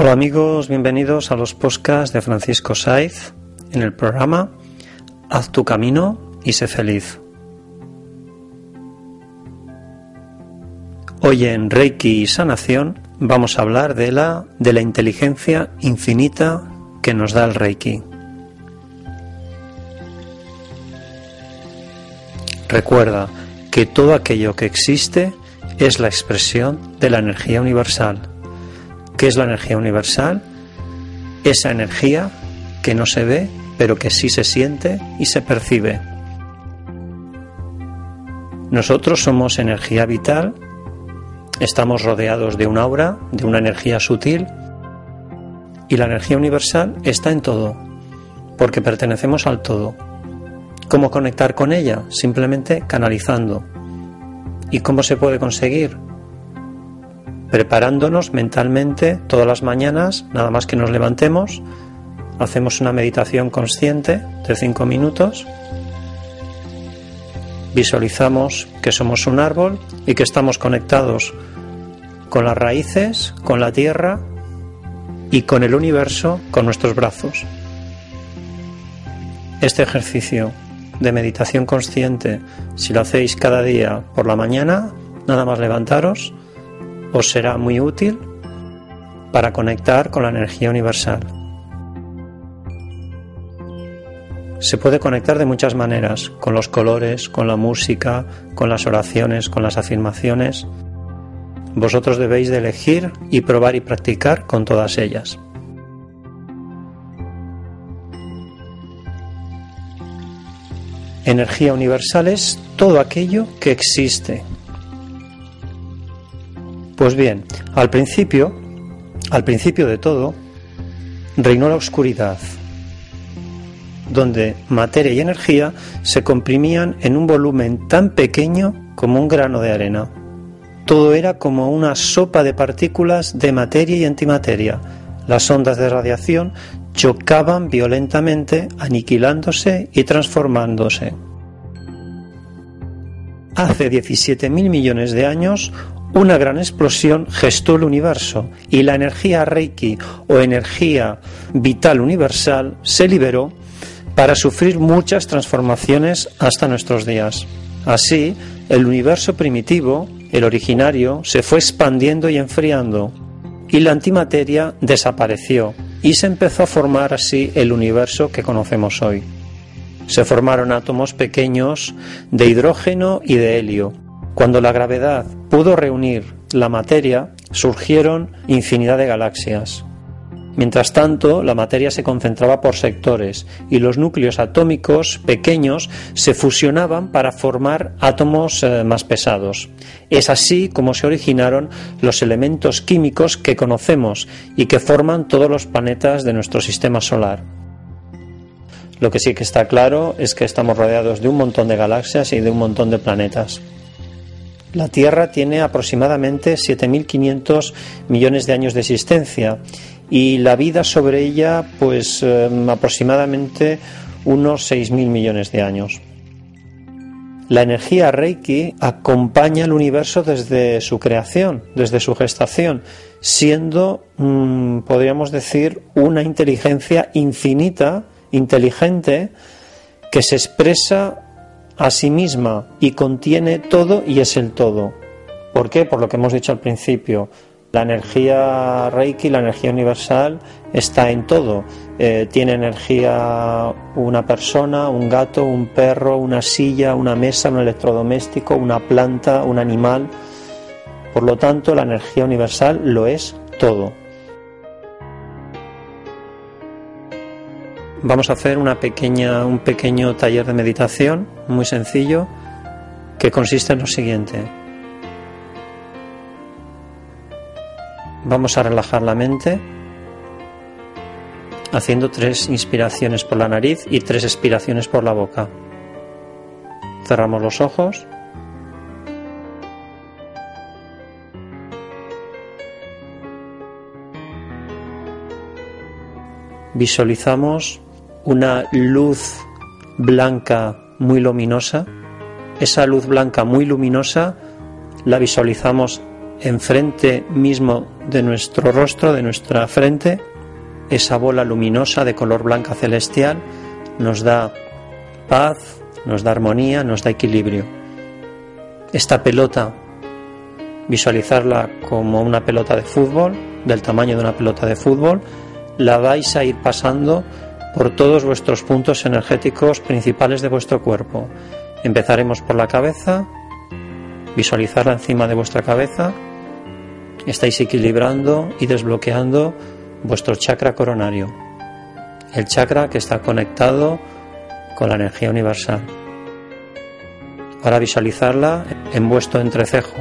Hola amigos, bienvenidos a los podcasts de Francisco Saiz en el programa Haz tu camino y sé feliz. Hoy en Reiki y Sanación vamos a hablar de la, de la inteligencia infinita que nos da el Reiki. Recuerda que todo aquello que existe es la expresión de la energía universal ¿Qué es la energía universal? Esa energía que no se ve, pero que sí se siente y se percibe. Nosotros somos energía vital, estamos rodeados de un aura, de una energía sutil, y la energía universal está en todo, porque pertenecemos al todo. ¿Cómo conectar con ella? Simplemente canalizando. ¿Y cómo se puede conseguir? Preparándonos mentalmente todas las mañanas, nada más que nos levantemos, hacemos una meditación consciente de cinco minutos, visualizamos que somos un árbol y que estamos conectados con las raíces, con la tierra y con el universo con nuestros brazos. Este ejercicio de meditación consciente, si lo hacéis cada día por la mañana, nada más levantaros, os será muy útil para conectar con la energía universal. Se puede conectar de muchas maneras, con los colores, con la música, con las oraciones, con las afirmaciones. Vosotros debéis de elegir y probar y practicar con todas ellas. Energía universal es todo aquello que existe, pues bien, al principio, al principio de todo, reinó la oscuridad, donde materia y energía se comprimían en un volumen tan pequeño como un grano de arena. Todo era como una sopa de partículas de materia y antimateria. Las ondas de radiación chocaban violentamente, aniquilándose y transformándose. Hace 17.000 millones de años, una gran explosión gestó el universo y la energía Reiki o energía vital universal se liberó para sufrir muchas transformaciones hasta nuestros días. Así, el universo primitivo, el originario, se fue expandiendo y enfriando y la antimateria desapareció y se empezó a formar así el universo que conocemos hoy. Se formaron átomos pequeños de hidrógeno y de helio cuando la gravedad pudo reunir la materia, surgieron infinidad de galaxias. Mientras tanto, la materia se concentraba por sectores y los núcleos atómicos pequeños se fusionaban para formar átomos eh, más pesados. Es así como se originaron los elementos químicos que conocemos y que forman todos los planetas de nuestro sistema solar. Lo que sí que está claro es que estamos rodeados de un montón de galaxias y de un montón de planetas. La Tierra tiene aproximadamente 7.500 millones de años de existencia y la vida sobre ella pues em, aproximadamente unos 6.000 millones de años. La energía Reiki acompaña al universo desde su creación, desde su gestación, siendo, mm, podríamos decir, una inteligencia infinita, inteligente, que se expresa a sí misma y contiene todo y es el todo. ¿Por qué? Por lo que hemos dicho al principio. La energía Reiki, la energía universal, está en todo. Eh, tiene energía una persona, un gato, un perro, una silla, una mesa, un electrodoméstico, una planta, un animal. Por lo tanto, la energía universal lo es todo. Vamos a hacer una pequeña, un pequeño taller de meditación muy sencillo que consiste en lo siguiente. Vamos a relajar la mente haciendo tres inspiraciones por la nariz y tres expiraciones por la boca. Cerramos los ojos. Visualizamos una luz blanca muy luminosa. Esa luz blanca muy luminosa la visualizamos enfrente mismo de nuestro rostro, de nuestra frente. Esa bola luminosa de color blanca celestial nos da paz, nos da armonía, nos da equilibrio. Esta pelota, visualizarla como una pelota de fútbol, del tamaño de una pelota de fútbol, la vais a ir pasando por todos vuestros puntos energéticos principales de vuestro cuerpo. Empezaremos por la cabeza, visualizarla encima de vuestra cabeza. Estáis equilibrando y desbloqueando vuestro chakra coronario, el chakra que está conectado con la energía universal. Ahora visualizarla en vuestro entrecejo.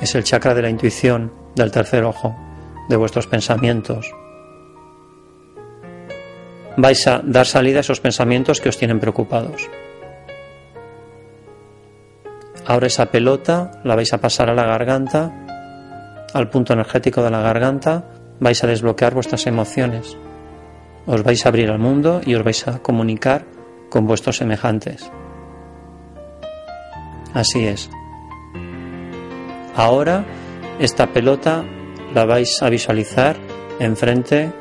Es el chakra de la intuición, del tercer ojo, de vuestros pensamientos, vais a dar salida a esos pensamientos que os tienen preocupados. Ahora esa pelota la vais a pasar a la garganta, al punto energético de la garganta, vais a desbloquear vuestras emociones. Os vais a abrir al mundo y os vais a comunicar con vuestros semejantes. Así es. Ahora esta pelota la vais a visualizar enfrente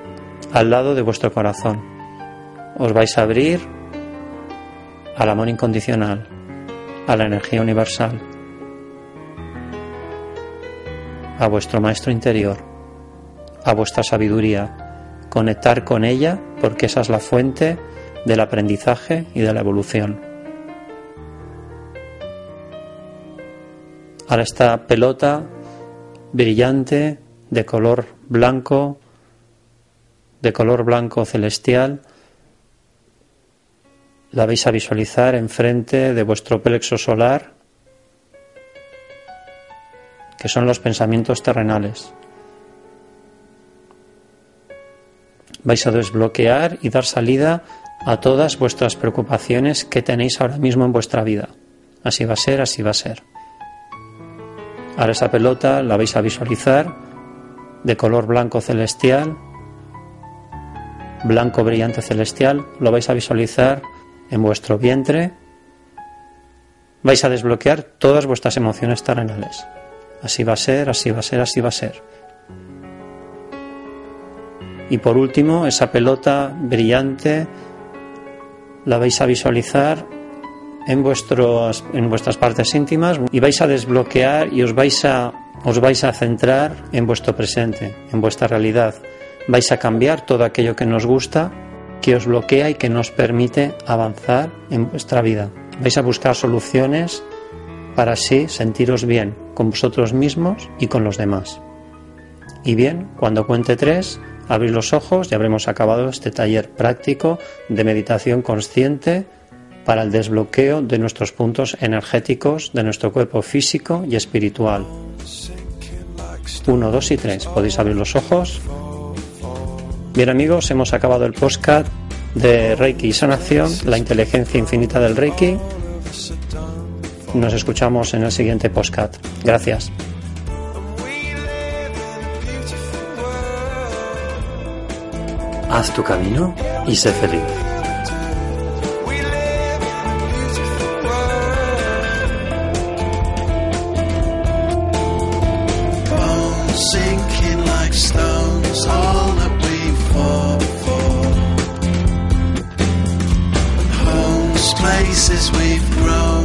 al lado de vuestro corazón os vais a abrir al amor incondicional, a la energía universal, a vuestro maestro interior, a vuestra sabiduría, conectar con ella porque esa es la fuente del aprendizaje y de la evolución. Ahora esta pelota brillante de color blanco, de color blanco celestial, la vais a visualizar enfrente de vuestro plexo solar, que son los pensamientos terrenales. Vais a desbloquear y dar salida a todas vuestras preocupaciones que tenéis ahora mismo en vuestra vida. Así va a ser, así va a ser. Ahora esa pelota la vais a visualizar de color blanco celestial, blanco brillante celestial, lo vais a visualizar en vuestro vientre, vais a desbloquear todas vuestras emociones terrenales. Así va a ser, así va a ser, así va a ser. Y por último, esa pelota brillante la vais a visualizar en, vuestros, en vuestras partes íntimas y vais a desbloquear y os vais a, os vais a centrar en vuestro presente, en vuestra realidad. Vais a cambiar todo aquello que nos gusta que os bloquea y que nos permite avanzar en vuestra vida. Vais a buscar soluciones para así sentiros bien con vosotros mismos y con los demás. Y bien, cuando cuente tres, abrir los ojos y habremos acabado este taller práctico de meditación consciente para el desbloqueo de nuestros puntos energéticos de nuestro cuerpo físico y espiritual. Uno, dos y tres. Podéis abrir los ojos Bien amigos, hemos acabado el postcard de Reiki y Sanación, la inteligencia infinita del Reiki. nos escuchamos en el siguiente postcat. Gracias. Haz tu camino y sé feliz. sinking like stones, all places we've grown,